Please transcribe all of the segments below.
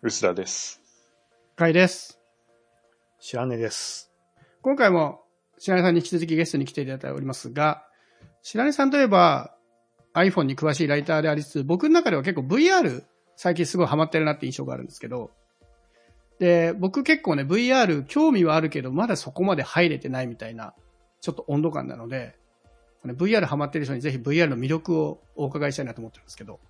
薄田です。かいです。知らねです。今回も白根さんに引き続きゲストに来ていただいておりますが、白根さんといえば iPhone に詳しいライターでありつつ、僕の中では結構 VR 最近すごいハマってるなって印象があるんですけど、で、僕結構ね VR 興味はあるけど、まだそこまで入れてないみたいな、ちょっと温度感なので、VR ハマってる人にぜひ VR の魅力をお伺いしたいなと思ってるんですけど。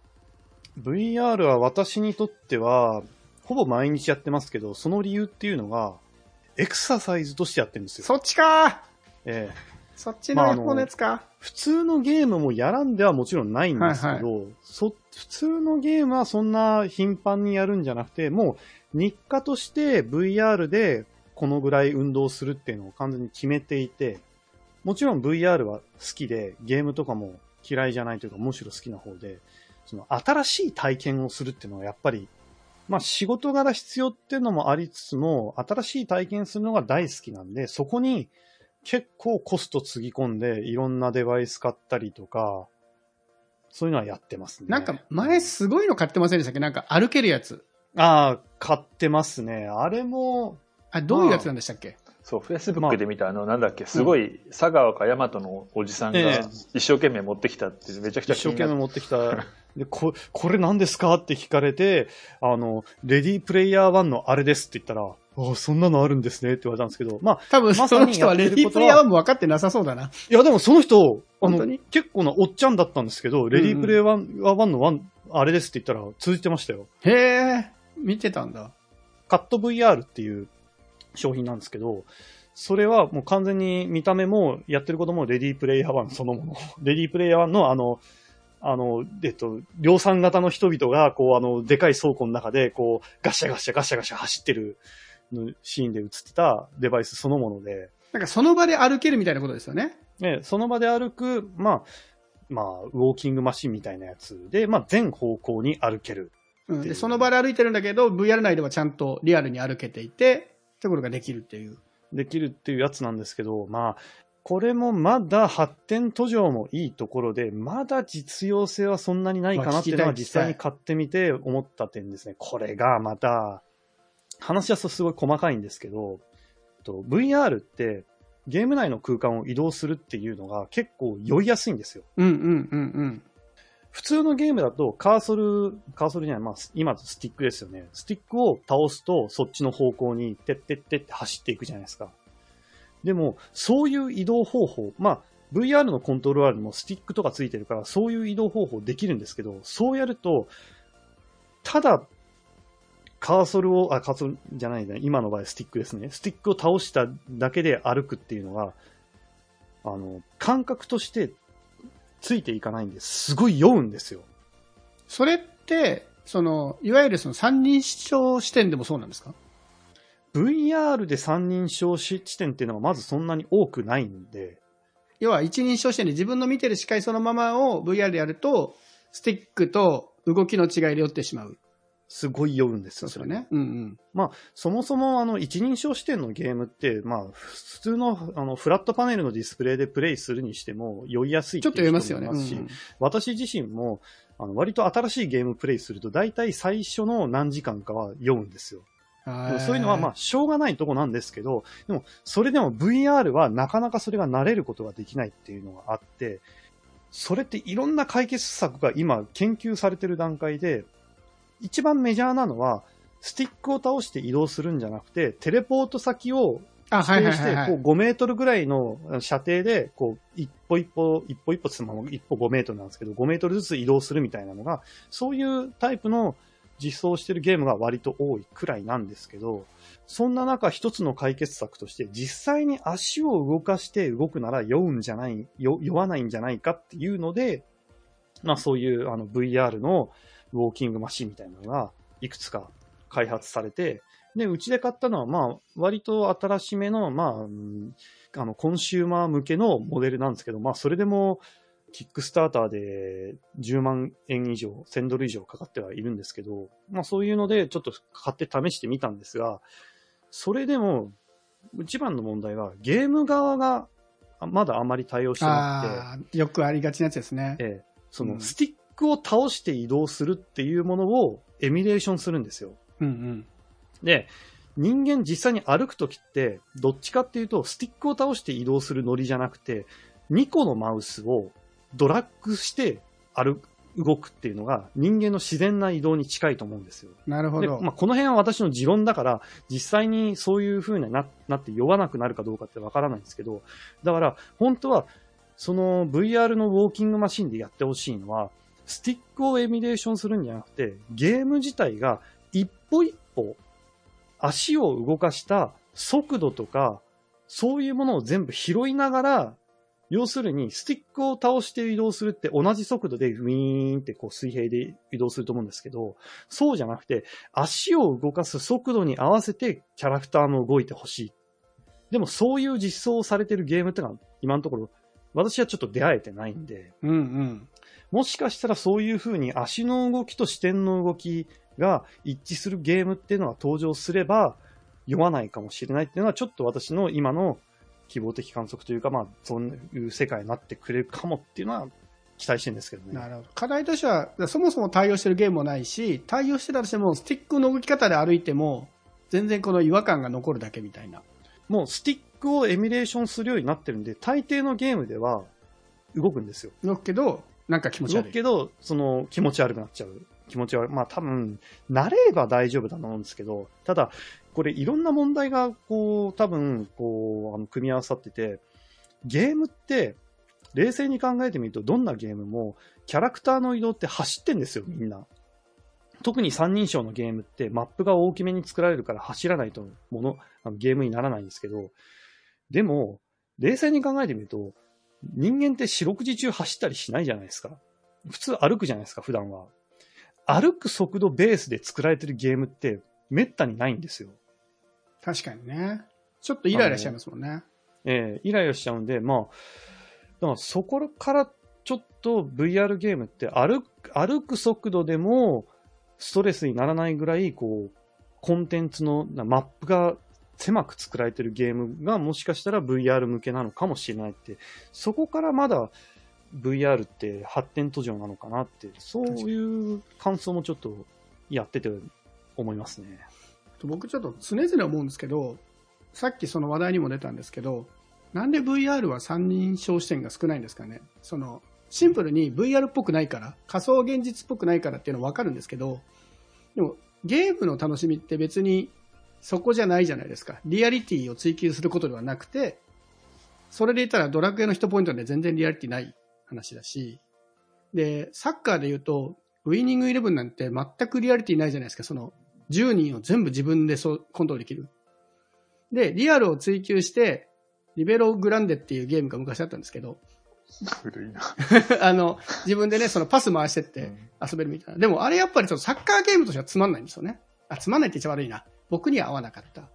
VR は私にとっては、ほぼ毎日やってますけど、その理由っていうのが、エクササイズとしてやってるんですよ。そっちか。ええ。そっちまああのの方のやつか、普通のゲームもやらんではもちろんないんですけど、そ普通のゲームはそんな頻繁にやるんじゃなくて、もう日課として VR でこのぐらい運動するっていうのを完全に決めていて、もちろん VR は好きで、ゲームとかも嫌いじゃないというか、むしろ好きな方で、その新しい体験をするっていうのはやっぱり、まあ仕事柄必要っていうのもありつつも、新しい体験するのが大好きなんで、そこに結構コストつぎ込んで、いろんなデバイス買ったりとか、そういうのはやってますね。なんか前すごいの買ってませんでしたっけ？なんか歩けるやつ。ああ、買ってますね。あれも、あ、どういうやつなんでしたっけ、そう、フェイスブックで見た、あの、なんだっけ、すごい、佐川か大和のおじさんがええ一生懸命持ってきたって、めちゃくちゃ一生気になっ懸命持ってきた。で、こ、これ何ですかって聞かれて、あの、レディープレイヤー1のあれですって言ったら、ああ、そんなのあるんですねって言われたんですけど、まあ、多分その人はレディープレイヤー1も分かってなさそうだな。いやでもその人、あの本当に、結構なおっちゃんだったんですけど、レディープレイヤー1の1、あれですって言ったら通じてましたよ。へえ、見てたんだ。カット VR っていう商品なんですけど、それはもう完全に見た目もやってることもレディープレイヤー1そのもの。レディープレイヤー1のあの、あの、えっと、量産型の人々が、こう、あの、でかい倉庫の中で、こう、ガシャガシャガシャガシャ走ってるのシーンで映ってたデバイスそのもので、なんかその場で歩けるみたいなことですよね。ね、その場で歩く、まあ、まあ、ウォーキングマシンみたいなやつで、まあ、全方向に歩ける。うん、でその場で歩いてるんだけど、VR 内ではちゃんとリアルに歩けていて、ことができるっていう。できるっていうやつなんですけど、まあ、これもまだ発展途上もいいところで、まだ実用性はそんなにないかなっていうのは実際に買ってみて思った点ですね。これがまた、話し出すごい細かいんですけど、と VR ってゲーム内の空間を移動するっていうのが結構酔いやすいんですよ。うんうんうんうん。普通のゲームだとカーソル、カーソルじゃない、まあ今スティックですよね。スティックを倒すとそっちの方向にてってってって走っていくじゃないですか。でも、そういう移動方法、まあ VR のコントローラーにもスティックとかついてるから、そういう移動方法できるんですけど、そうやると、ただ、カーソルを、あ、カーソルじゃないね。今の場合スティックですね。スティックを倒しただけで歩くっていうのが、あの、感覚としてついていかないんです。すごい酔うんですよ。それって、その、いわゆるその三人称視点でもそうなんですか？VR で三人称視地点っていうのがまずそんなに多くないんで、要は一人称視点で自分の見てる視界そのままを VR でやると、スティックと動きの違いで酔ってしまう。すごい酔うんですよ。そうですよね。うんうん。まあ、そもそもあの、一人称視点のゲームって、まあ、普通のあの、フラットパネルのディスプレイでプレイするにしても酔いやすいちょっと酔いますよね。っていう人もいうん私自身も、あの、割と新しいゲームプレイすると、大体最初の何時間かは酔うんですよ。そういうのはまあ、しょうがないとこなんですけど、でも、それでも VR はなかなかそれが慣れることができないっていうのがあって、それっていろんな解決策が今研究されてる段階で、一番メジャーなのは、スティックを倒して移動するんじゃなくて、テレポート先をあ、はい指定して、はいはい、はい。こう5メートルぐらいの射程で、こう、一歩一歩、一歩一歩つま一歩5メートルなんですけど、5メートルずつ移動するみたいなのが、そういうタイプの実装してるゲームが割と多いくらいなんですけど、そんな中一つの解決策として、実際に足を動かして動くなら酔うんじゃない、酔酔わないんじゃないかっていうので、まあそういうあの VR のウォーキングマシンみたいなのがいくつか開発されて、で、うちで買ったのは、まあ、割と新しめの、まあ、うんあの、コンシューマー向けのモデルなんですけど、まあ、それでも、キックスターターで10万円以上、1000ドル以上かかってはいるんですけど、まあ、そういうので、ちょっと買って試してみたんですが、それでも、一番の問題は、ゲーム側が、あまだあまり対応してなくて、よくありがちなやつですね。ええ、そうのんスティックを倒して移動するっていうものをエミュレーションするんですよ。うんうん。で、人間実際に歩くときって、どっちかっていうと、スティックを倒して移動するノリじゃなくて、2個のマウスをドラッグして歩く、動くっていうのが人間の自然な移動に近いと思うんですよ。で、なるほど。まあ、この辺は私の持論だから、実際にそういう風にななって酔わなくなるかどうかってわからないんですけど、だから、本当は、その VR のウォーキングマシンでやってほしいのは、スティックをエミュレーションするんじゃなくて、ゲーム自体が一歩一歩、足を動かした速度とか、そういうものを全部拾いながら、要するに、スティックを倒して移動するって同じ速度でウィーンってこう水平で移動すると思うんですけど、そうじゃなくて、足を動かす速度に合わせてキャラクターも動いてほしい。でもそういう実装をされてるゲームってのは今のところ私はちょっと出会えてないんで、うんうん。もしかしたらそういう風に足の動きと視点の動きが一致するゲームっていうのが登場すれば酔わないかもしれないっていうのはちょっと私の今の希望的観測というかまあそういう世界になってくれるかもっていうのは期待してるんですけどね。なるほど。課題としては、そもそも対応してるゲームもないし、対応してたとしても、スティックの動き方で歩いても、全然この違和感が残るだけみたいな。もうスティックをエミュレーションするようになってるんで、大抵のゲームでは動くんですよ。動くけど、なんか気持ち動悪い。くけど、その気持ち悪くなっちゃう。気持ち悪い。まあ多分、慣れれば大丈夫だと思うんですけど、ただ、これいろんな問題が、こう、多分、こう、あの組み合わさってて、ゲームって、冷静に考えてみると、どんなゲームも、キャラクターの移動って走ってんですよ、みんな。特に三人称のゲームって、マップが大きめに作られるから走らないともの、あのゲームにならないんですけど、でも、冷静に考えてみると、人間って四六時中走ったりしないじゃないですか。普通歩くじゃないですか、普段は。歩く速度ベースで作られてるゲームって、めったにないんですよ。確かにね。ちょっとイライラしちゃいますもんね。ええイライラしちゃうんで、まあ、だからそこからちょっと VR ゲームって歩く、歩く速度でもストレスにならないぐらい、こう、コンテンツのマップが狭く作られてるゲームがもしかしたら VR 向けなのかもしれないって、そこからまだ VR って発展途上なのかなって、そういう感想もちょっとやってて思いますね。僕ちょっと常々思うんですけど、さっきその話題にも出たんですけど、なんで VR は三人称視点が少ないんですかね？その、シンプルに VR っぽくないから、仮想現実っぽくないからっていうのはわかるんですけど、でもゲームの楽しみって別にそこじゃないじゃないですか。リアリティを追求することではなくて、それで言ったらドラクエの1ポイントで全然リアリティない話だし、で、サッカーで言うと、ウィニングイレブンなんて全くリアリティないじゃないですか。その、10人を全部自分でそコントロールできる。で、リアルを追求して、リベログランデっていうゲームが昔あったんですけど、古いな。あの、自分でね、そのパス回してって遊べるみたいな。でもあれやっぱりちょっとサッカーゲームとしてはつまんないんですよね。あ、つまんないって言っちゃ悪いな。僕には合わなかった。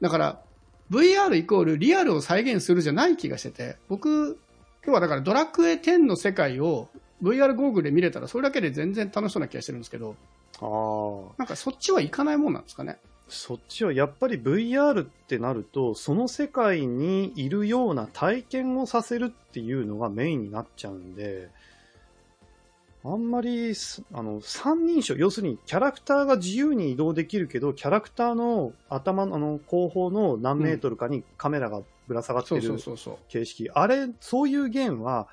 だから、VR イコールリアルを再現するじゃない気がしてて、僕、今日はだからドラクエ10の世界を VR ゴーグルで見れたらそれだけで全然楽しそうな気がしてるんですけど、ああ。なんかそっちはいかないもんなんですかね。そっちはやっぱり VR ってなると、その世界にいるような体験をさせるっていうのがメインになっちゃうんで、あんまりす、あの、三人称、要するにキャラクターが自由に移動できるけど、キャラクターの頭の、あの、後方の何メートルかにカメラがぶら下がってる。形式。あれ、そういうゲームは、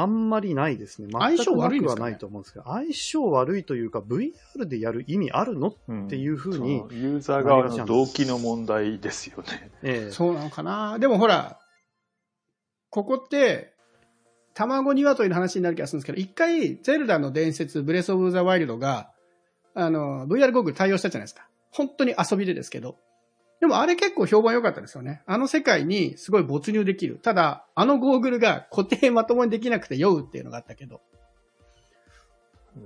あんまりないですね。相性悪いはないと思うんですけど、相性悪いというか、VR でやる意味あるのうんっていうふうにそのユーザー側の動機の問題ですよね。ええそうなのかな？でもほら、ここって、卵鶏の話になる気がするんですけど、一回、ゼルダの伝説、ブレスオブザワイルドが、あの、VR ゴーグル対応したじゃないですか。本当に遊びでですけど。でもあれ結構評判良かったですよね。あの世界にすごい没入できる。ただ、あのゴーグルが固定まともにできなくて酔うっていうのがあったけど。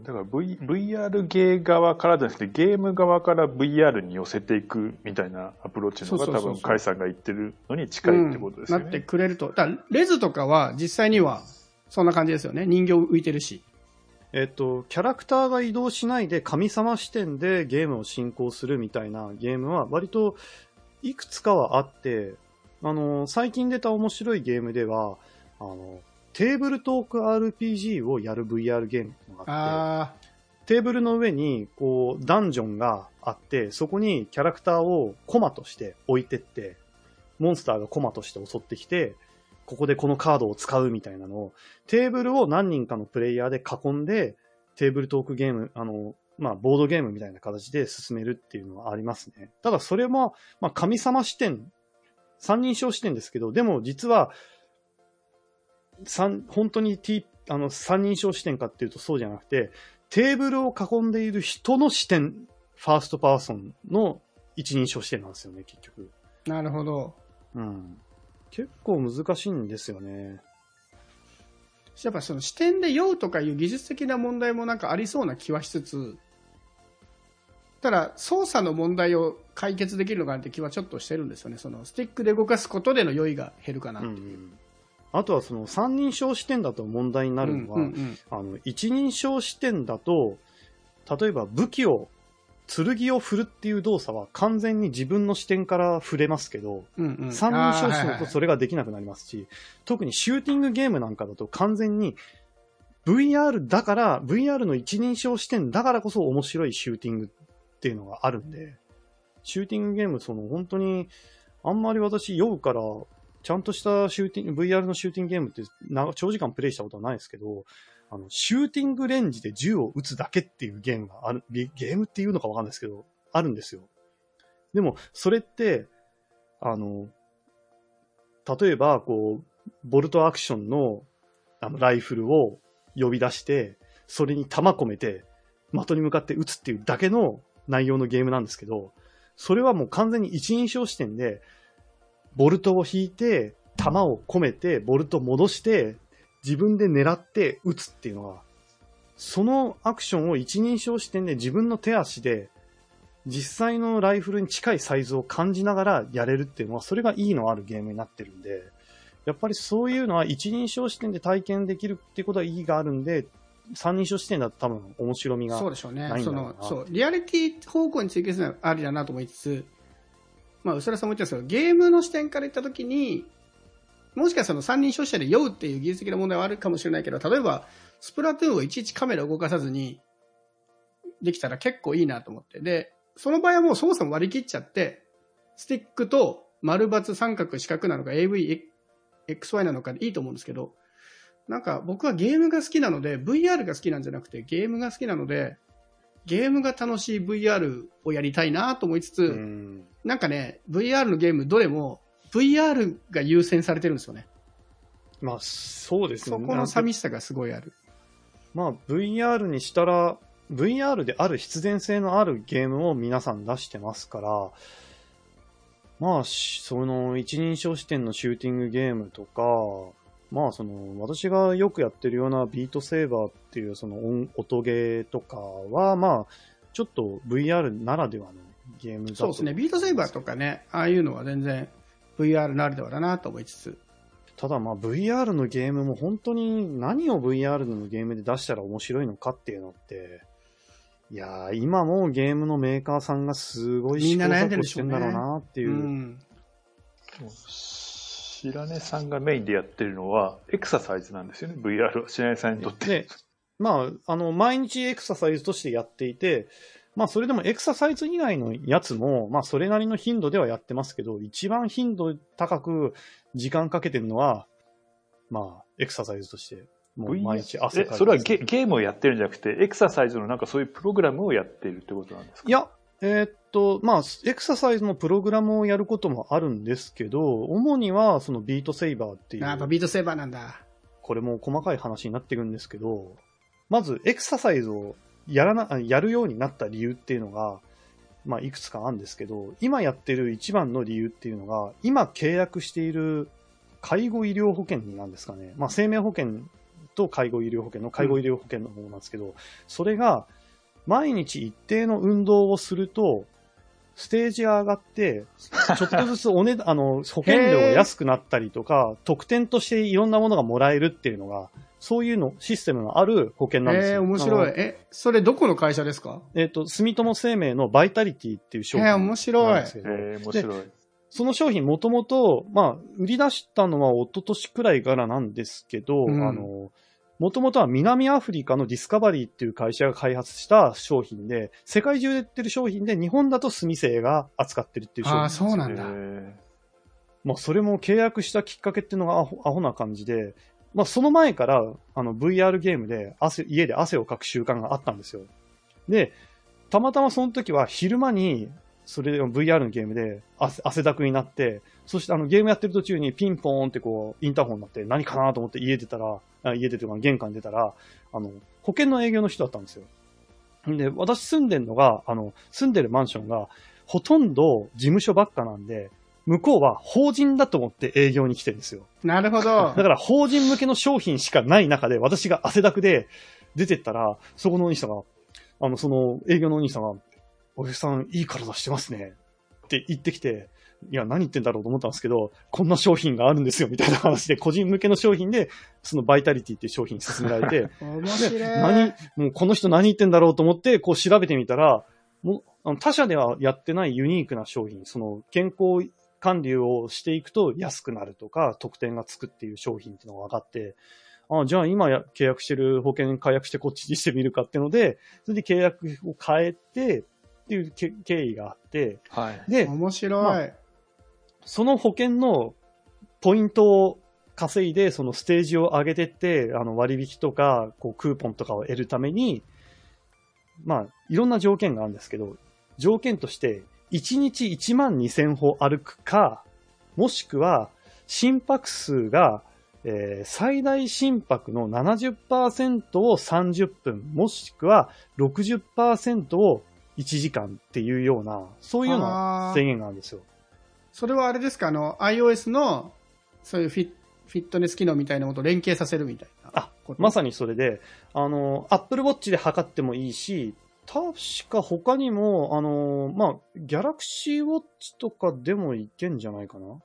だから、v、VR ゲー側からじゃなくて、ゲーム側から VR に寄せていくみたいなアプローチのが多分、カイさんが言ってるのに近いってことですよね。うんなってくれると。だレズとかは実際にはそんな感じですよね。人形浮いてるし。えっと、キャラクターが移動しないで神様視点でゲームを進行するみたいなゲームは割といくつかはあって、あの、最近出た面白いゲームでは、あの、テーブルトーク RPG をやる VR ゲームっていうのがあって、あテーブルの上に、こう、ダンジョンがあって、そこにキャラクターをコマとして置いてって、モンスターがコマとして襲ってきて、ここでこのカードを使うみたいなのを、テーブルを何人かのプレイヤーで囲んで、テーブルトークゲーム、あの、まあ、ボードゲームみたいな形で進めるっていうのはありますね。ただそれも、まあ、神様視点、三人称視点ですけど、でも実は、三、本当に T、あの、三人称視点かっていうとそうじゃなくて、テーブルを囲んでいる人の視点、ファーストパーソンの一人称視点なんですよね、結局。なるほど。うん。結構難しいんですよね。やっぱその視点で酔うとかいう技術的な問題もなんかありそうな気はしつつ、ただ操作の問題を解決できるのかなって気はちょっとしてるんですよね。そのスティックで動かすことでの酔いが減るかなっていう。うんあとはその三人称視点だと問題になるのは、うんうんうんあの、一人称視点だと、例えば武器を、剣を振るっていう動作は完全に自分の視点から触れますけど、うんうん。三人称視点だとそれができなくなりますし、特にシューティングゲームなんかだと完全に VR だから、VR の一人称視点だからこそ面白いシューティングっていうのがあるんで、シューティングゲーム、その本当に、あんまり私酔うから、ちゃんとしたシューティング、VR のシューティングゲームってな長時間プレイしたことはないですけど、あの、シューティングレンジで銃を撃つだけっていうゲームがある、ゲームっていうのかわかんないですけど、あるんですよ。でも、それって、あの、例えば、こう、ボルトアクションの、あの、ライフルを呼び出して、それに弾込めて、的に向かって撃つっていうだけの内容のゲームなんですけど、それはもう完全に一人称視点で、ボルトを引いて、弾を込めて、ボルト戻して、自分で狙って撃つっていうのは、そのアクションを一人称視点で自分の手足で、実際のライフルに近いサイズを感じながらやれるっていうのは、それがいいのあるゲームになってるんで、やっぱりそういうのは一人称視点で体験できるっていうことは意義があるんで、三人称視点だと多分面白みが。そうでしょうねその、そう、リアリティ方向に追求するのはありだなと思いつつ、まあ、うすらさんも言ってたんですけど、ゲームの視点から言ったときに、もしかしたらその三人称視点で酔うっていう技術的な問題はあるかもしれないけど、例えば、スプラトゥーンをいちいちカメラを動かさずにできたら結構いいなと思って。で、その場合はもう操作も割り切っちゃって、スティックと丸×三角四角なのか AV、XY なのかでいいと思うんですけど、なんか僕はゲームが好きなので、VR が好きなんじゃなくて、ゲームが好きなので、ゲームが楽しい VR をやりたいなと思いつつ、うん。なんかね、VR のゲームどれも VR が優先されてるんですよね。まあ、そうですね。そこの寂しさがすごいある。まあ、VR にしたら、VR である必然性のあるゲームを皆さん出してますから、まあ、しその一人称視点のシューティングゲームとか、まあ、その、私がよくやってるようなビートセーバーっていうその音音ゲーとかは、まあ、ちょっと VR ならではのゲームだとそうですね、ビートセーバーとかね、ああいうのは全然 VR ならではだなと思いつつ。ただまあ VR のゲームも本当に何を VR のゲームで出したら面白いのかっていうのって、いやー、今もゲームのメーカーさんがすごいみんな悩んで試行錯誤しょうんだろうなっていうう。ん。白根さんがメインでやってるのは、エクササイズなんですよね、VR は。白根さんにとって。で、まあ、あの、毎日エクササイズとしてやっていて、まあ、それでもエクササイズ以外のやつも、まあ、それなりの頻度ではやってますけど、一番頻度高く時間かけてるのは、まあ、エクササイズとして、もう毎日汗かいてえそれはゲゲームをやってるんじゃなくて、エクササイズのなんかそういうプログラムをやってるってことなんですか？いや、えーっと、まあ、エクササイズのプログラムをやることもあるんですけど、主にはそのビートセイバーっていう、あやっぱビートセーバーなんだ。これも細かい話になってくるんですけど、まずエクササイズをやらな、あやるようになった理由っていうのが、まあ、いくつかあるんですけど、今やってる一番の理由っていうのが、今契約している介護医療保険なんですかね。まあ、生命保険と介護医療保険の介護医療保険の方なんですけど、それが、毎日一定の運動をすると、ステージが上がって、ちょっとずつお値段、あの、保険料が安くなったりとか、特典としていろんなものがもらえるっていうのが、そういうの、システムのある保険なんですよ。えー、面。白いえ、それどこの会社ですか？えっ、と、住友生命のバイタリティっていう商品えー、なん面白いで。すけど、えー、面白い。その商品もともと、まあ、売り出したのは一昨年くらいからなんですけど、うんあの、もともとは南アフリカのディスカバリーっていう会社が開発した商品で、世界中で売ってる商品で日本だとスミセイが扱ってるっていう商品ですよそうなんだ。へまあ、それも契約したきっかけっていうのがアホアホな感じで、まあ、その前から、あの、VR ゲームで汗、家で汗をかく習慣があったんですよ。で、たまたまその時は昼間に、それで VR のゲームで汗汗だくになって、そしてあのゲームやってる途中にピンポーンってこう、インターホンになって何かなと思って家出たら、家出てか玄関に出たら、あの、保険の営業の人だったんですよ。で、私住んでるのが、あの、住んでるマンションが、ほとんど事務所ばっかなんで、向こうは法人だと思って営業に来てるんですよ。なるほどだ。から法人向けの商品しかない中で、私が汗だくで出てったら、そこのお兄さんが、あの、その営業のお兄さんが、おじさんいい体してますね。って言ってきて、いや、何言ってんだろうと思ったんですけど、こんな商品があるんですよ、みたいな話で、個人向けの商品で、そのバイタリティっていう商品勧められて、面白い。で何、もうこの人何言ってんだろうと思って、こう調べてみたら、もうあの他社ではやってないユニークな商品、その健康管理をしていくと安くなるとか、特典がつくっていう商品っていうのが分かって、あじゃあ今や契約してる保険解約してこっちにしてみるかっていうので、それで契約を変えてっていうけ経緯があって、ーはい。で、面白い。まあその保険のポイントを稼いで、そのステージを上げてって、あの割引とか、こうクーポンとかを得るために、まあ、いろんな条件があるんですけど、条件として、1日1万2000歩歩くか、もしくは、心拍数が、えー最大心拍の70%を30分、もしくは60%を1時間っていうような、そういうような制限があるんですよ。それはあれですか、あの、iOS の、そういうフィフィットネス機能みたいなものと連携させるみたいな。あまさにそれで、あの、Apple Watch で測ってもいいし、確か他にも、あの、まあ、Galaxy Watch とかでもいけんじゃないかな？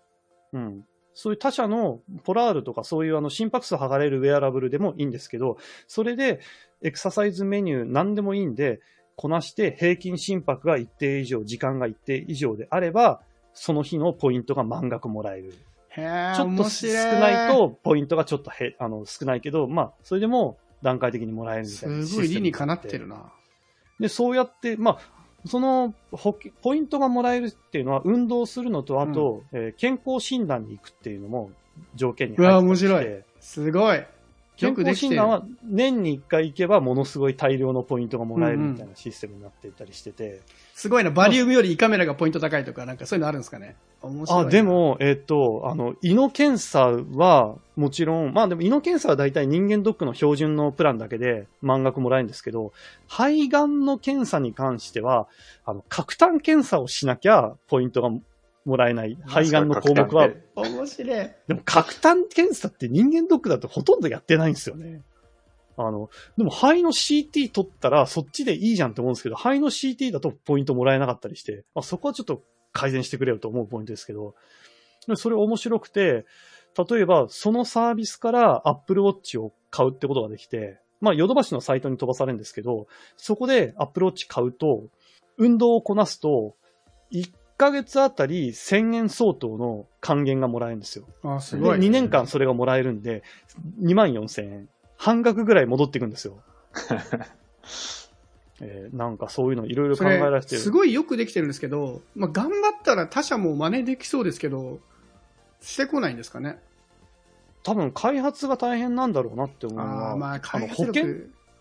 うん。そういう他社のポラールとかそういうあの心拍数測れるウェアラブルでもいいんですけど、それでエクササイズメニュー何でもいいんで、こなして平均心拍が一定以上、時間が一定以上であれば、その日のポイントが満額もらえる。へーちょっと面少ないと、ポイントがちょっとへあの少ないけど、まあ、それでも段階的にもらえるみたいなすごい理にかなってるな。で、そうやって、まあ、そのポイントがもらえるっていうのは、運動するのと、あと、えー健康診断に行くっていうのも条件に入うわってまして。面白い。すごい。健康診断。は年に1回行けば、ものすごい大量のポイントがもらえるみたいなシステムになっていたりしてて、すごいな。バリウムより胃カメラがポイント高いとか、なんかそういうのあるんですかね？面白いあ、な。でも、えっ、と、あの、胃の検査は、もちろん、まあでも胃の検査は大体人間ドックの標準のプランだけで満額もらえるんですけど、肺がんの検査に関しては、あの、核炭検査をしなきゃポイントがもらえない。肺がんの項目は、面白い。でも核炭検査って人間ドックだとほとんどやってないんですよね。あの、でも肺の CT 取ったらそっちでいいじゃんって思うんですけど、肺の CT だとポイントもらえなかったりして、まあ、そこはちょっと改善してくれよと思うポイントですけど、でそれ面白くて、例えばそのサービスから Apple Watch を買うってことができて、まあ、ヨドバシのサイトに飛ばされるんですけど、そこで Apple Watch 買うと、運動をこなすと、1ヶ月あたり1000円相当の還元がもらえるんですよ。あ、すで、ごい。2年間それがもらえるんで、2万4000円。半額ぐらい戻っていくんですよ。えーなんかそういうのいろいろそ考えられれ、てる。すごいよくできてるんですけど、まあ、頑張ったら他社も真似できそうですけど、してこないんですかね？多分開発が大変なんだろうなって思うのは、ああ、まあ、あ開の保険？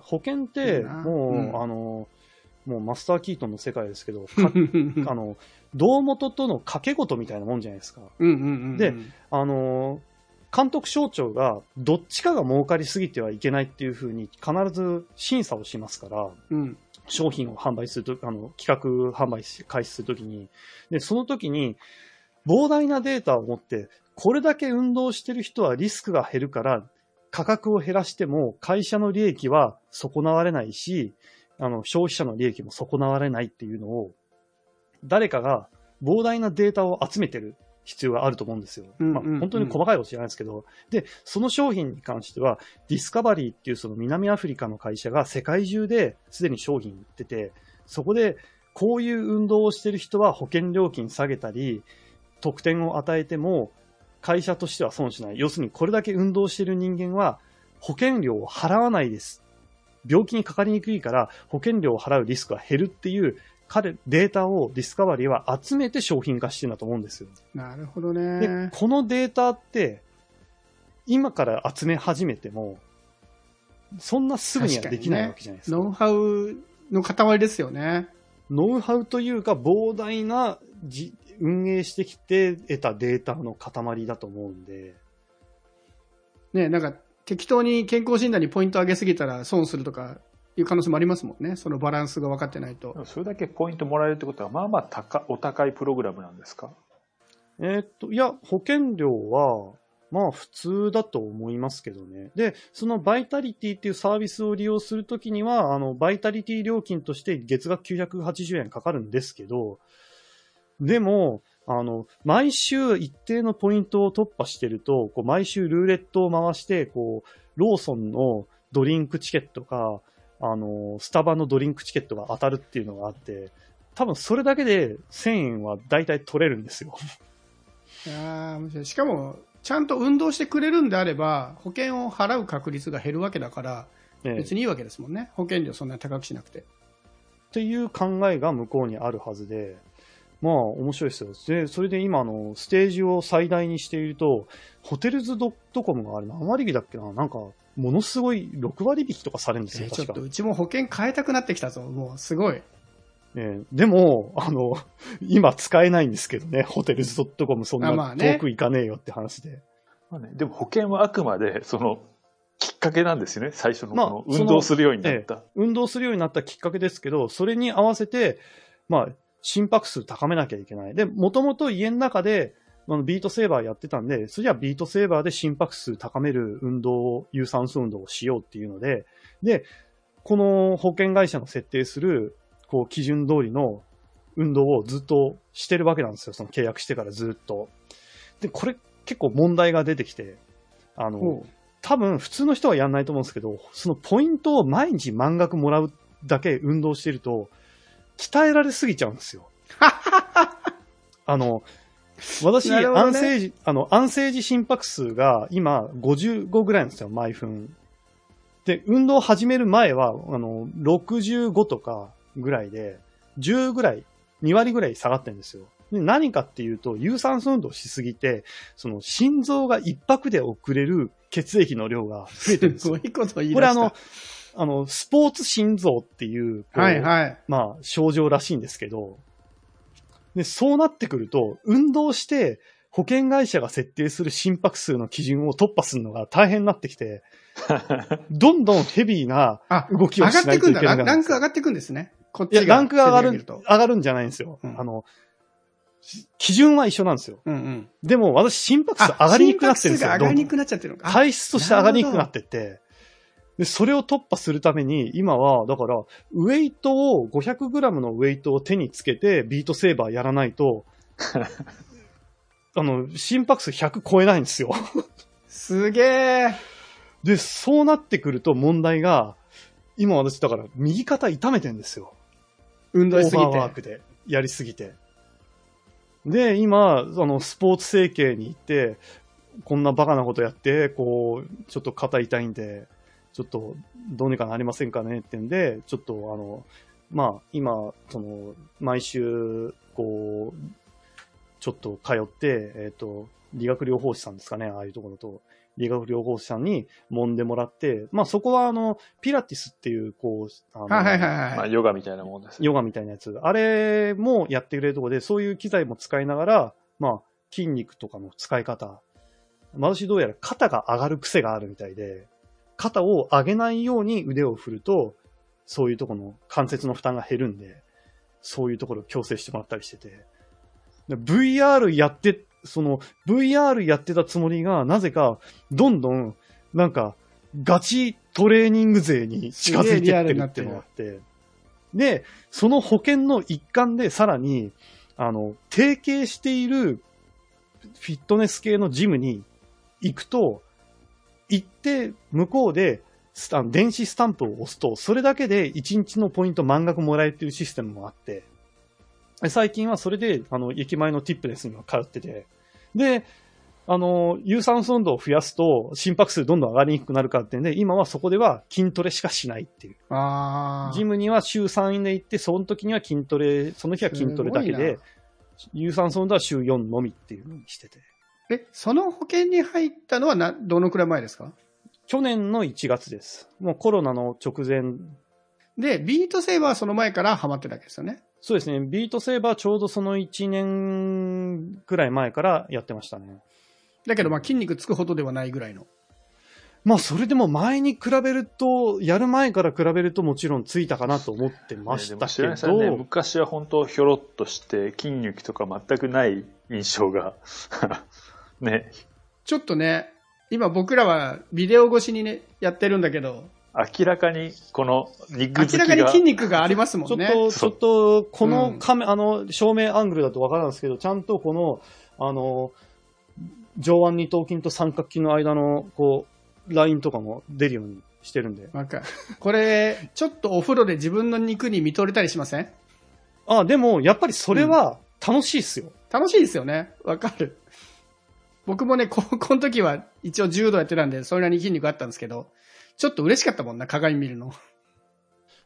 保険ってもう、うんあの、もうマスターキートンの世界ですけど、かあの、胴元との掛け事みたいなもんじゃないですか。うんうんうんうん。であの、監督省庁がどっちかが儲かりすぎてはいけないっていうふうに必ず審査をしますから、うん。商品を販売すると、あの、企画販売し開始するときに、で、その時に、膨大なデータを持って、これだけ運動してる人はリスクが減るから、価格を減らしても会社の利益は損なわれないし、あの、消費者の利益も損なわれないっていうのを、誰かが膨大なデータを集めてる必要があると思うんですよ。まあ本当に細かいことじゃないですけど、で、その商品に関しては、ディスカバリーっていうその南アフリカの会社が世界中ですでに商品売ってて、そこでこういう運動をしてる人は保険料金下げたり、特典を与えても会社としては損しない。要するにこれだけ運動してる人間は保険料を払わないです。病気にかかりにくいから保険料を払うリスクは減るっていう彼、データをディスカバリーは集めて商品化してるんだと思うんですよ。なるほどでね、。このデータって、今から集め始めても、そんなすぐにはできないわけじゃないですか。ノウハウの塊ですよね。ノウハウというか膨大なじ運営してきて得たデータの塊だと思うんで、ね、なんか適当に健康診断にポイント上げすぎたら損するとかいう可能性もありますもんね。そのバランスが分かってないと。それだけポイントもらえるってことは、まあまあ高お高いプログラムなんですか？えーっと、いや、保険料は、まあ普通だと思いますけどね。で、そのバイタリティっていうサービスを利用するときには、あの、バイタリティ料金として月額980円かかるんですけど、でも、あの、毎週一定のポイントを突破してると、こう毎週ルーレットを回して、こう、ローソンのドリンクチケットか、あの、スタバのドリンクチケットが当たるっていうのがあって、多分それだけで1000円は大体取れるんですよ。いやー面白いしかも、ちゃんと運動してくれるんであれば、保険を払う確率が減るわけだから、ええ別にいいわけですもんね。保険料そんなに高くしなくて。っていう考えが向こうにあるはずで、まあ面白いですよ。で、それで今あの、ステージを最大にしていると、ホテルズ .com があれ何割引だっけななんか、ものすごい6割引きとかされるんですよ、確かえーちょっと。うちも保険変えたくなってきたぞ。もうすごい。ええでも、あの、今使えないんですけどね、ホテルズ .com そんなあまあね遠く行かねえよって話で。まあね、でも保険はあくまで、その、きっかけなんですよね。最初のこまあのその運動するようになった。運動するようになったきっかけですけど、それに合わせて、まあ、心拍数高めなきゃいけない。で、もともと家の中で、あのビートセーバーやってたんで、それじゃあビートセーバーで心拍数高める運動を、有酸素運動をしようっていうので、で、この保険会社の設定する、こう、基準通りの運動をずっとしてるわけなんですよ。その契約してからずっと。で、これ結構問題が出てきて、あの、多分普通の人はやんないと思うんですけど、そのポイントを毎日満額もらうだけ運動してると、鍛えられすぎちゃうんですよ。あの、私、ね安静時、あの、安静時心拍数が今55ぐらいなんですよ、毎分。で、運動を始める前は、あの、65とかぐらいで、10ぐらい、2割ぐらい下がってるんですよ。で何かっていうと、有酸素運動しすぎて、その心臓が一拍で遅れる血液の量が増えてるんですすよご。いこと言い出した。これあの、あの、スポーツ心臓っていう、こうはいはい。まあ、症状らしいんですけど、で、そうなってくると、運動して、保険会社が設定する心拍数の基準を突破するのが大変になってきて、どんどんヘビーなあ、動きを上がしないといってくんだ。ラけなくなるんですよランク上がってくんですね。こっいや、ちが。ランクが上がる、上がるんじゃないんですよ。うんあの、基準は一緒なんですよ。うんうん。でも私心拍数上がりにくくなってるんですよ。心拍数が上がりにくくなっちゃってるのか。あ体質として上がりにくくなってって、で、それを突破するために、今は、だから、ウェイトを、500g のウェイトを手につけて、ビートセーバーやらないと、あの、心拍数100超えないんですよ。すげえ。で、そうなってくると問題が、今私、だから、右肩痛めてんですよ。運動しすぎオーバーワーて。クで、やりすぎて。で、今、そのスポーツ整形に行って、こんなバカなことやって、こう、ちょっと肩痛いんで、ちょっとどうにかなりませんかねってんで、ちょっとあの、まあ、今、その、毎週、こう、ちょっと通って、えっ、と、理学療法士さんですかね、ああいうところと、理学療法士さんに揉んでもらって、まあそこはあの、ピラティスっていう、こう、あのはいはいまあ、はい。ヨガみたいなもんです。ヨガみたいなやつ。あれもやってくれるところで、そういう機材も使いながら、まあ、筋肉とかの使い方。私どうやら肩が上がる癖があるみたいで、肩を上げないように腕を振ると、そういうところの関節の負担が減るんで、そういうところを矯正してもらったりしてて。で VR やって、その VR やってたつもりが、なぜか、どんどん、なんか、ガチトレーニング勢に近づいてってるってのがあって、で、その保険の一環でさらに、あの、提携しているフィットネス系のジムに行くと、行って向こうでスタン電子スタンプを押すと、それだけで1日のポイント満額もらえるっていうシステムもあって、で最近はそれで、あの、駅前のティップネスには通ってて、で、あの、有酸素運動を増やすと心拍数どんどん上がりにくくなるからってんで、今はそこでは筋トレしかしないっていう。ああ。ジムには週3以内行って、その時には筋トレ、その日は筋トレだけで、有酸素運動は週4のみっていうのにしてて。え、その保険に入ったのはな、どのくらい前ですか？去年の1月です。もうコロナの直前。で、ビートセーバーはその前からハマってたわけですよね？そうですね。ビートセーバーちょうどその1年くらい前からやってましたね。だけど、まあ筋肉つくほどではないぐらいの。まあ、それでも前に比べると、やる前から比べるともちろんついたかなと思ってましたけ白井さんね、ど、昔は本当ひょろっとして筋肉とか全くない印象が、ね、ちょっとね、今僕らはビデオ越しにね、やってるんだけど、明らかにこの肉付きが明らかに筋肉がありますもんね。ちょっと、ちょっと、こうんのカメ、あの、照明アングルだとわからないんですけど、ちゃんとこの、あの、上腕二頭筋と三角筋の間の、こう、ラインとかも出るようにしてるんで。わかる。これ、ちょっとお風呂で自分の肉に見とれたりしません？あ、でも、やっぱりそれは楽しいっすよ。楽しいですよね。わかる。僕もね、高校 の時は一応柔道やってたんで、それなりに筋肉あったんですけど、ちょっと嬉しかったもんな、鏡見るの。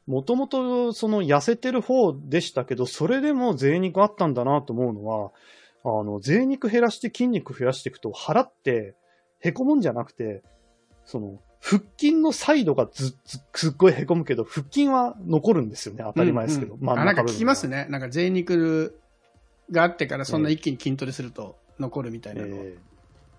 もともと、その、痩せてる方でしたけど、それでも贅肉あったんだなと思うのは、あの、贅肉減らして筋肉増やしていくと、腹って、凹むんじゃなくて、その、腹筋のサイドがず、ず、すっごい凹むけど、腹筋は残るんですよね。当たり前ですけど。うんうんあ、なんか聞きますね。なんか贅肉があってからそんな一気に筋トレすると残るみたいなの。えー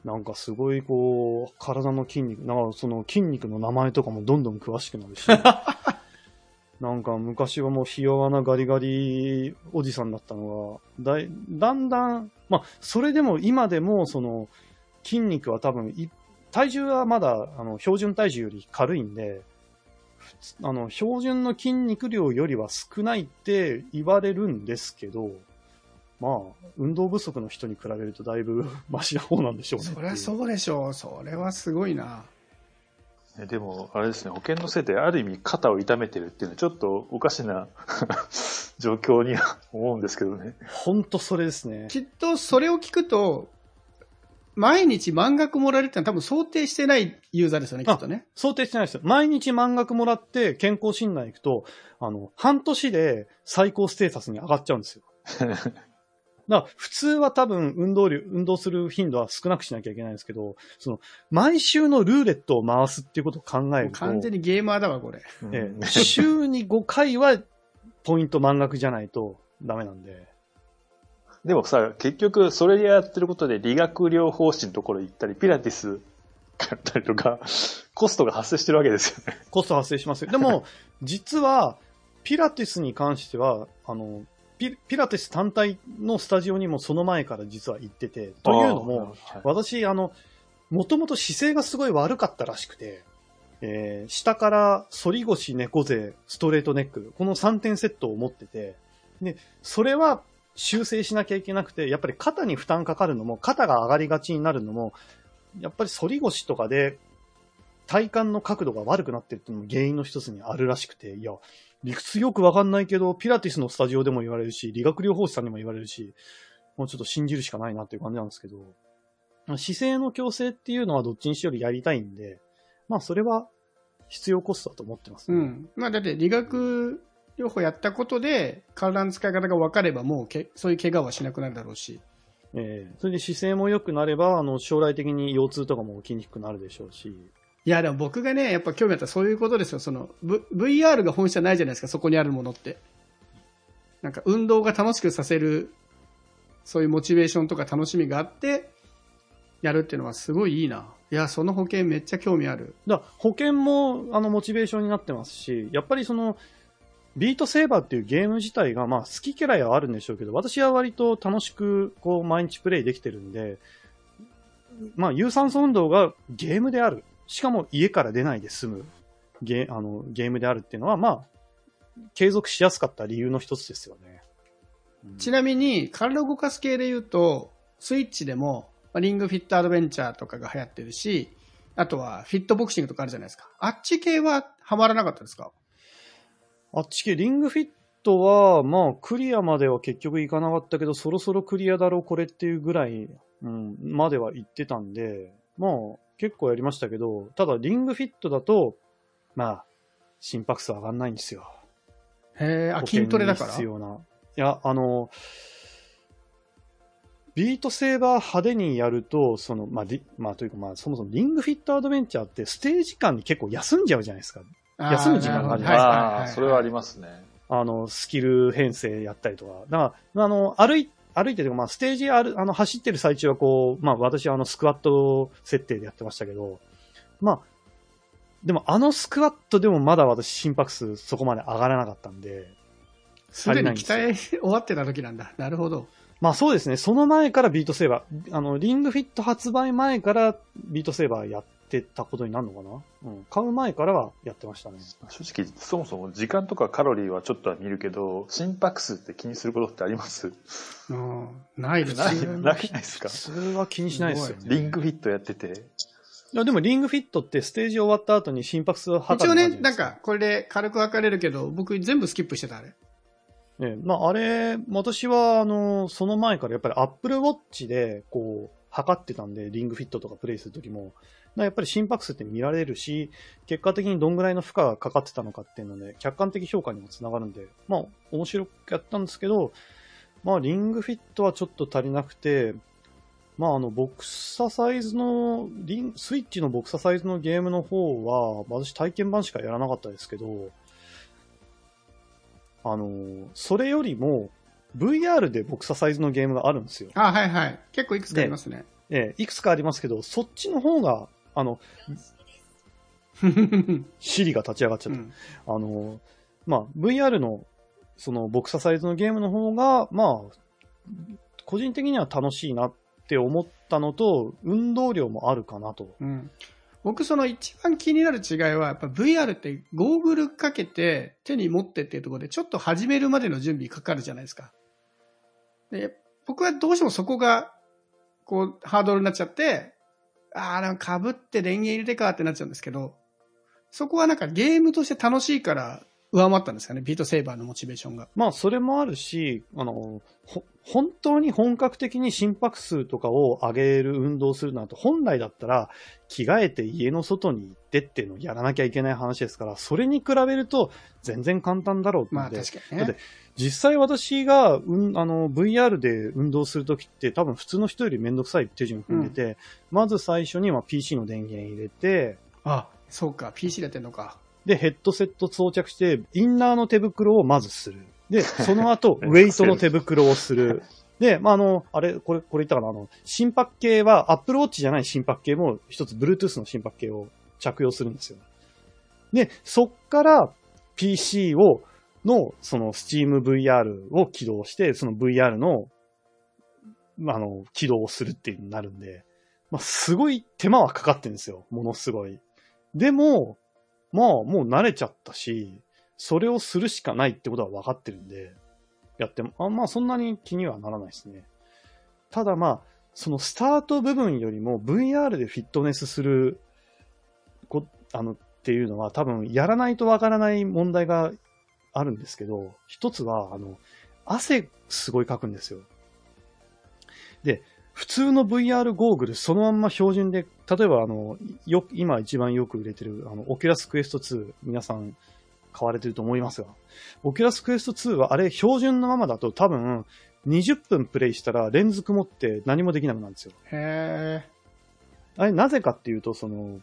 なんかすごいこう、体の筋肉、なんかその筋肉の名前とかもどんどん詳しくなるし、なんか昔はもうひ弱なガリガリおじさんだったのが、だい、だんだん、まあ、それでも今でもその筋肉は多分い、体重はまだあの標準体重より軽いんで、あの、標準の筋肉量よりは少ないって言われるんですけど、まあ、運動不足の人に比べるとだいぶ マシな方なんでしょうね。そりゃそうでしょう。それはすごいな。ねでも、あれですね、保険のせいである意味肩を痛めてるっていうのはちょっとおかしな 状況には思うんですけどね。ほんとそれですね。きっとそれを聞くと、毎日満額もらえるってのは多分想定してないユーザーですよね、きっとね。想定してないですよ。毎日満額もらって健康診断行くと、あの、半年で最高ステータスに上がっちゃうんですよ。だから普通は多分運動量、運動する頻度は少なくしなきゃいけないんですけど、その、毎週のルーレットを回すっていうことを考えると、完全にゲーマーだわ、これ。ええ週に5回はポイント満額じゃないとダメなんで。でもさ、結局それでやってることで理学療法士のところ行ったり、ピラティスやったりとか、コストが発生してるわけですよね。コスト発生しますよ。でも、実は、ピラティスに関しては、あの、ピピラティス単体のスタジオにもその前から実は行ってて、というのも、私、あの、もともと姿勢がすごい悪かったらしくて、えー下から反り腰、猫背、ストレートネック、この3点セットを持ってて、で、それは修正しなきゃいけなくて、やっぱり肩に負担かかるのも、肩が上がりがちになるのも、やっぱり反り腰とかで体幹の角度が悪くなってるっていうのも原因の一つにあるらしくて、いや、理屈よくわかんないけど、ピラティスのスタジオでも言われるし、理学療法士さんにも言われるし、もうちょっと信じるしかないなっていう感じなんですけど、姿勢の矯正っていうのはどっちにしろやりたいんで、まあそれは必要コストだと思ってます、ね。うん。まあだって理学療法やったことで、体の使い方が分かればもうけそういう怪我はしなくなるだろうし。ええそれで姿勢も良くなれば、あの、将来的に腰痛とかも起きにくくなるでしょうし、いや、でも僕がね、やっぱ興味あったらそういうことですよ。その、v、VR が本質じゃないじゃないですか、そこにあるものって。なんか運動が楽しくさせる、そういうモチベーションとか楽しみがあって、やるっていうのはすごいいいな。いや、その保険めっちゃ興味ある。だから保険も、あの、モチベーションになってますし、やっぱりその、ビートセーバーっていうゲーム自体が、まあ、好き嫌いはあるんでしょうけど、私は割と楽しく、こう、毎日プレイできてるんで、まあ、有酸素運動がゲームである。しかも家から出ないで済むゲあのゲームであるっていうのは、まあ、継続しやすかった理由の一つですよね。ちなみに、体を動かす系で言うと、スイッチでも、まあリングフィットアドベンチャーとかが流行ってるし、あとはフィットボクシングとかあるじゃないですか。あっち系はハマらなかったですか？あっち系、リングフィットは、まあ、クリアまでは結局いかなかったけど、そろそろクリアだろう、これっていうぐらいうん、までは行ってたんで、まあ、結構やりましたけど、ただ、リングフィットだと、まあ、心拍数上がんないんですよ。へえ、あ、筋トレだから？必要な。いや、あの、ビートセーバー派手にやると、その、まあ、リまあ、というか、まあ、そもそもリングフィットアドベンチャーってステージ間に結構休んじゃうじゃないですか。休む時間があるじゃないですかああ、それはありまますね。あの、スキル編成やったりとか。だから、あの、歩い、歩いてる、まあ、ステージある、あの、走ってる最中はこう、まあ、私はあの、スクワット設定でやってましたけど、まあ、でもあのスクワットでもまだ私心拍数そこまで上がらなかったんで、すでに鍛え終わってた時なんだ。なるほど。まあそうですね、その前からビートセーバー、あの、リングフィット発売前からビートセーバーやってたことになるのかな？うん。買う前からはやってましたね。正直、そもそも時間とかカロリーはちょっとは見るけど、心拍数って気にすることってあります？うん。ないですない、ね。ないですか？普通は気にしないですよね。リングフィットやってて。いやでもリングフィットってステージ終わった後に心拍数を測一応ね、なんか、これで軽く測れるけど、僕全部スキップしてた、あれ。ね、まあ、あれ、私は、あの、その前からやっぱり Apple Watch で、こう、測ってたんで、リングフィットとかプレイするときも、やっぱり心拍数って見られるし、結果的にどんぐらいの負荷がかかってたのかっていうので、客観的評価にもつながるんで、まあ、面白くやったんですけど、まあ、リングフィットはちょっと足りなくて、まあ、あの、ボクササイズの、リン、スイッチのボクササイズのゲームの方は、私体験版しかやらなかったですけど、あの、それよりも、VR でボクササイズのゲームがあるんですよ。あ、はいはい。結構いくつかありますね。ええ、いくつかありますけど、そっちの方が、あの、シリが立ち上がっちゃった。うんあの、まあ、VR の、その、ボクササイズのゲームの方が、まあ、個人的には楽しいなって思ったのと、運動量もあるかなと。うん僕、その一番気になる違いは、やっぱ VR ってゴーグルかけて手に持ってっていうところで、ちょっと始めるまでの準備かかるじゃないですか。で、僕はどうしてもそこが、こう、ハードルになっちゃって、ああ、なんか被って電源入れてかってなっちゃうんですけど、そこはなんかゲームとして楽しいから上回ったんですかね、ビートセーバーのモチベーションが。まあ、それもあるし、あの、ほ、本当に本格的に心拍数とかを上げる運動をするなんて、本来だったら、着替えて家の外に行ってっていうのをやらなきゃいけない話ですから、それに比べると全然簡単だろうってまあで、確かにねだって。実際私が、うん、あの、VR で運動するときって多分普通の人よりめんどくさい手順踏んでて、まず最初には PC の電源入れて、あ、そうか、PC でやってんのか。で、ヘッドセット装着して、インナーの手袋をまずする。で、その後、ウェイトの手袋をする。で、まあ、あの、あれ、これ、これ言ったかな、あの、心拍計は、Apple Watch じゃない心拍計も、一つ Bluetooth の心拍計を着用するんですよ。で、そっから PC を、の、その Steam VR を起動して、その VR の、まああの、起動をするっていうになるんで、まあ、すごい手間はかかってるんですよ。ものすごい。でも、まあ、もう慣れちゃったし、それをするしかないってことは分かってるんで、やっても、あまあ、そんなに気にはならないですね。ただまあ、そのスタート部分よりも VR でフィットネスする、こ、あの、っていうのは多分やらないとわからない問題があるんですけど、一つは、あの、汗すごいかくんですよ。で、普通の VR ゴーグルそのまんま標準で、例えばあの、よ、今一番よく売れてる、あの、オキュラスクエスト2、皆さん買われてると思いますが、オキュラスクエスト2はあれ標準のままだと多分、20分プレイしたらレンズ曇って何もできなくなるんですよ。へえ。あれなぜかっていうと、その、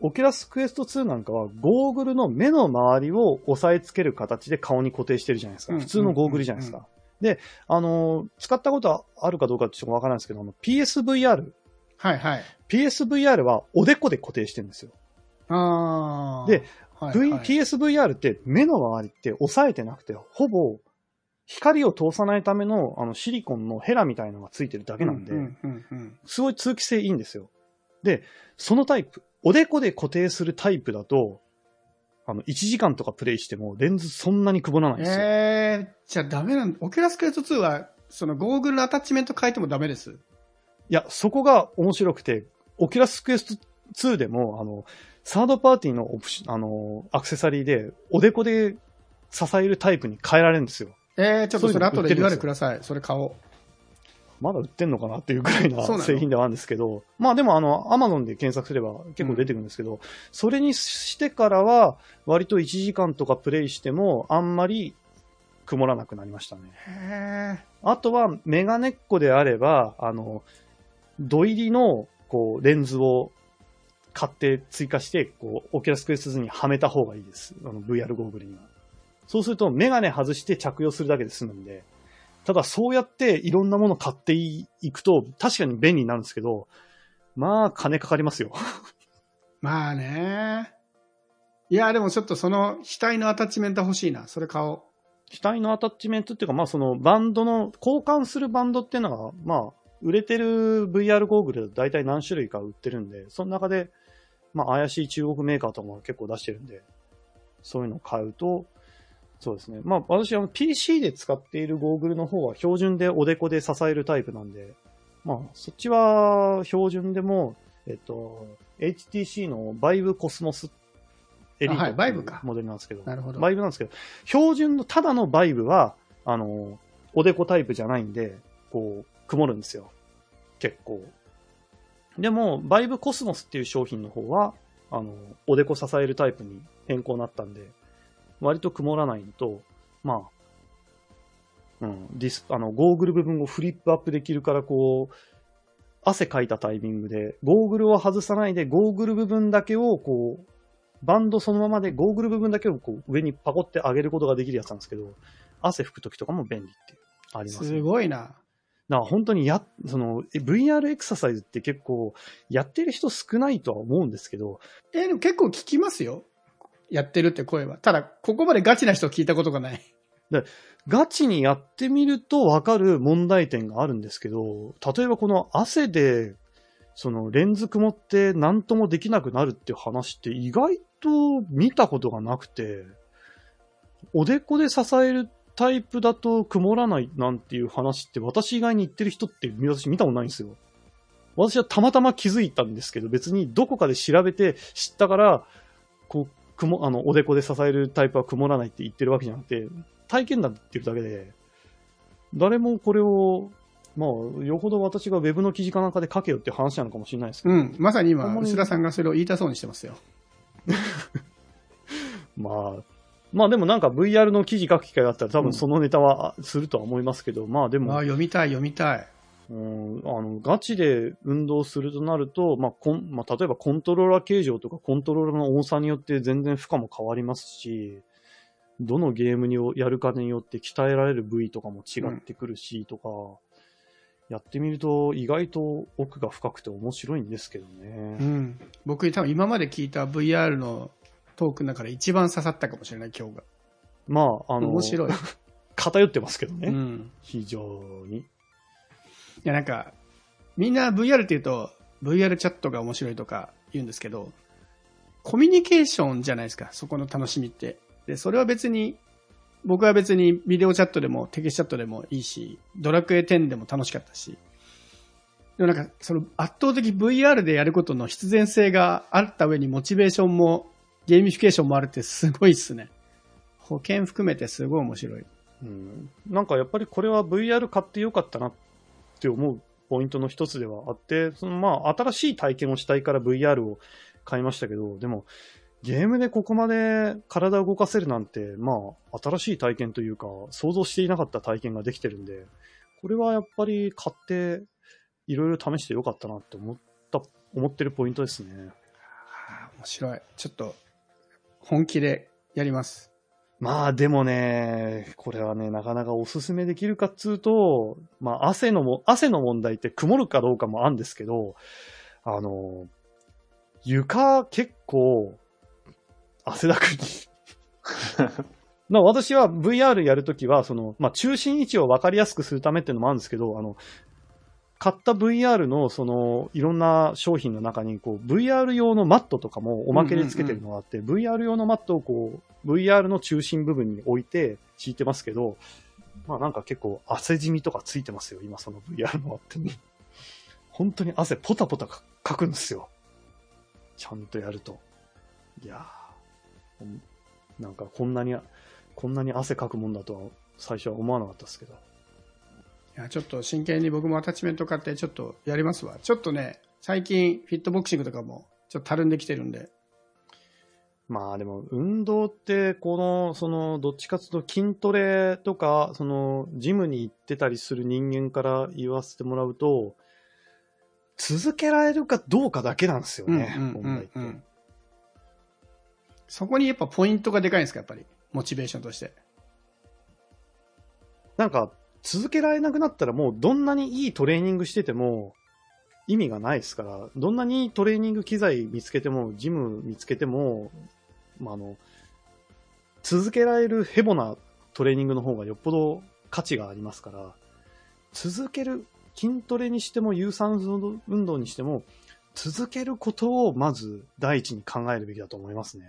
オキュラスクエスト2なんかはゴーグルの目の周りを押さえつける形で顔に固定してるじゃないですか。うん普通のゴーグルじゃないですか。で、あのー使ったことあるかどうかちょっとわからないですけど、あの PSVR、はいはい。PSVR はおでこで固定してるんですよ。ああ。で、はいはい PSVR って目の周りって押さえてなくて、ほぼ光を通さないためのあのシリコンのヘラみたいなのがついてるだけなんで、うんうんうんすごい通気性いいんですよ。で、そのタイプ、おでこで固定するタイプだと、あの、1時間とかプレイしてもレンズそんなに曇らないんですよ。ええじゃあダメなんだ。オキュラスクエスト2は、そのゴーグルのアタッチメント変えてもダメです？いや、そこが面白くて、オキュラスクエスト2でも、あの、サードパーティーのオプシあの、アクセサリーで、おでこで支えるタイプに変えられるんですよ。ええちょっとそれ後でそういうの売ってるんですよ URL ください。それ買おう。まだ売ってんのかなっていうぐらいな製品ではあるんですけど、まあでもあの、アマゾンで検索すれば結構出てくるんですけど、それにしてからは、割と1時間とかプレイしても、あんまり曇らなくなりましたね。あとは、メガネっ子であれば、あの、度入りの、こう、レンズを買って追加して、こう、オキュラスクエスト2にはめた方がいいです。あの、VR ゴーグルには。そうすると、メガネ外して着用するだけで済むんで、ただそうやっていろんなもの買っていくと、確かに便利になるんですけど、まあ、金かかりますよ。まあね。いや、でもちょっとその額のアタッチメント欲しいな。それ買おう。額のアタッチメントっていうか、まあそのバンドの、交換するバンドっていうのが、まあ、売れてる VR ゴーグルだと大体何種類か売ってるんで、その中で、まあ怪しい中国メーカーとかも結構出してるんで、そういうのを買うと、そうですね。まあ私は PC で使っているゴーグルの方は標準でおでこで支えるタイプなんで、まあそっちは標準でも、えっと、HTC のバイブコスモスエリートあはいバイブかモデルなんですけど、なるほど。バイブなんですけど、標準のただのバイブは、あの、おでこタイプじゃないんで、こう、曇るんですよ。結構。でも、バイブコスモスっていう商品の方は、あの、おでこ支えるタイプに変更になったんで、割と曇らないのと、まあ、うん、ディス、あの、ゴーグル部分をフリップアップできるから、こう、汗かいたタイミングで、ゴーグルを外さないで、ゴーグル部分だけを、こう、バンドそのままでゴーグル部分だけをこう上にパコって上げることができるやつなんですけど、汗拭くときとかも便利っていう、あります、すごいな。だから本当にや、その、え VR エクササイズって結構、やってる人少ないとは思うんですけど、え、でも結構聞きますよ。やってるって声は。ただ、ここまでガチな人聞いたことがない。でガチにやってみるとわかる問題点があるんですけど、例えばこの汗で、そのレンズ曇って何ともできなくなるっていう話って意外と見たことがなくて、おでこで支えるタイプだと曇らないなんていう話って私以外に言ってる人って私見たことないんですよ。私はたまたま気づいたんですけど、別にどこかで調べて知ったから、こう、雲、あの、おでこで支えるタイプは曇らないって言ってるわけじゃなくて、体験談って言ってるだけで、誰もこれを、まあ、よほど私がウェブの記事かなんかで書けよって話なのかもしれないですけど、うん。まさに今、薄田さんがそれを言いたそうにしてますよ。まあ、まあでもなんか VR の記事書く機会があったら多分そのネタはするとは思いますけど、まあでも、ああ、読みたい、読みたい。うん、あの、ガチで運動するとなると、まあ、こん、まあ、例えばコントローラー形状とかコントローラーの重さによって全然負荷も変わりますし、どのゲームにやるかによって鍛えられる部位とかも違ってくるし、とか、やってみると意外と奥が深くて面白いんですけどうね。ん。僕、多分今まで聞いた VR のトークの中で一番刺さったかもしれない、今日が。まあ、あの、面白い。偏ってますけどね。うん。非常に。いや、なんか、みんな VR って言うと、VR チャットが面白いとか言うんですけど、コミュニケーションじゃないですか、そこの楽しみって。で、それは別に、僕は別にビデオチャットでもテキストチャットでもいいし、ドラクエ10でも楽しかったし。でもなんか、その圧倒的 VR でやることの必然性があった上にモチベーションもゲーミフィケーションもあるってすごいっすね。保険含めてすごい面白い。うん、なんかやっぱりこれは VR 買ってよかったなっって思うポイントの一つではあって、そのまあ新しい体験をしたいから VR を買いましたけど、でもゲームでここまで体を動かせるなんて、まあ新しい体験というか想像していなかった体験ができてるんで、これはやっぱり買っていろいろ試してよかったなって思った、思ってるポイントですね。面白い。ちょっと、本気でやります。まあでもね、これはね、なかなかおすすめできるかっつうと、まあ汗のも、汗の問題って曇るかどうかもあるんですけど、あの、床結構汗だくに。まあ私は VR やるときは、その、まあ中心位置を分かりやすくするためっていうのもあるんですけど、あの、買った VR のそのいろんな商品の中にこう VR 用のマットとかもおまけでつけてるのがあって、VR 用のマットをこう VR の中心部分に置いて敷いてますけど、まあなんか結構汗じみとかついてますよ、今その VR のマットに。本当に汗ポタポタかかくんですよ。ちゃんとやると。いやーなんかこんなに、こんなに汗かくもんだとは最初は思わなかったですけど。いや、ちょっと真剣に僕もアタッチメント買ってちょっとやりますわ。ちょっとね、最近フィットボクシングとかもちょっとたるんできてるんで。まあでも、運動って、この、その、どっちかというと筋トレとか、その、ジムに行ってたりする人間から言わせてもらうと、続けられるかどうかだけなんですよね、うんうん問題って。うんうんそこにやっぱポイントがでかいんですか、やっぱり？モチベーションとして。なんか、続けられなくなったらもうどんなにいいトレーニングしてても意味がないですから、どんなにトレーニング機材見つけても、ジム見つけても、まあ、あの、続けられるヘボなトレーニングの方がよっぽど価値がありますから、続ける、筋トレにしても有酸素運動にしても、続けることをまず第一に考えるべきだと思いますね。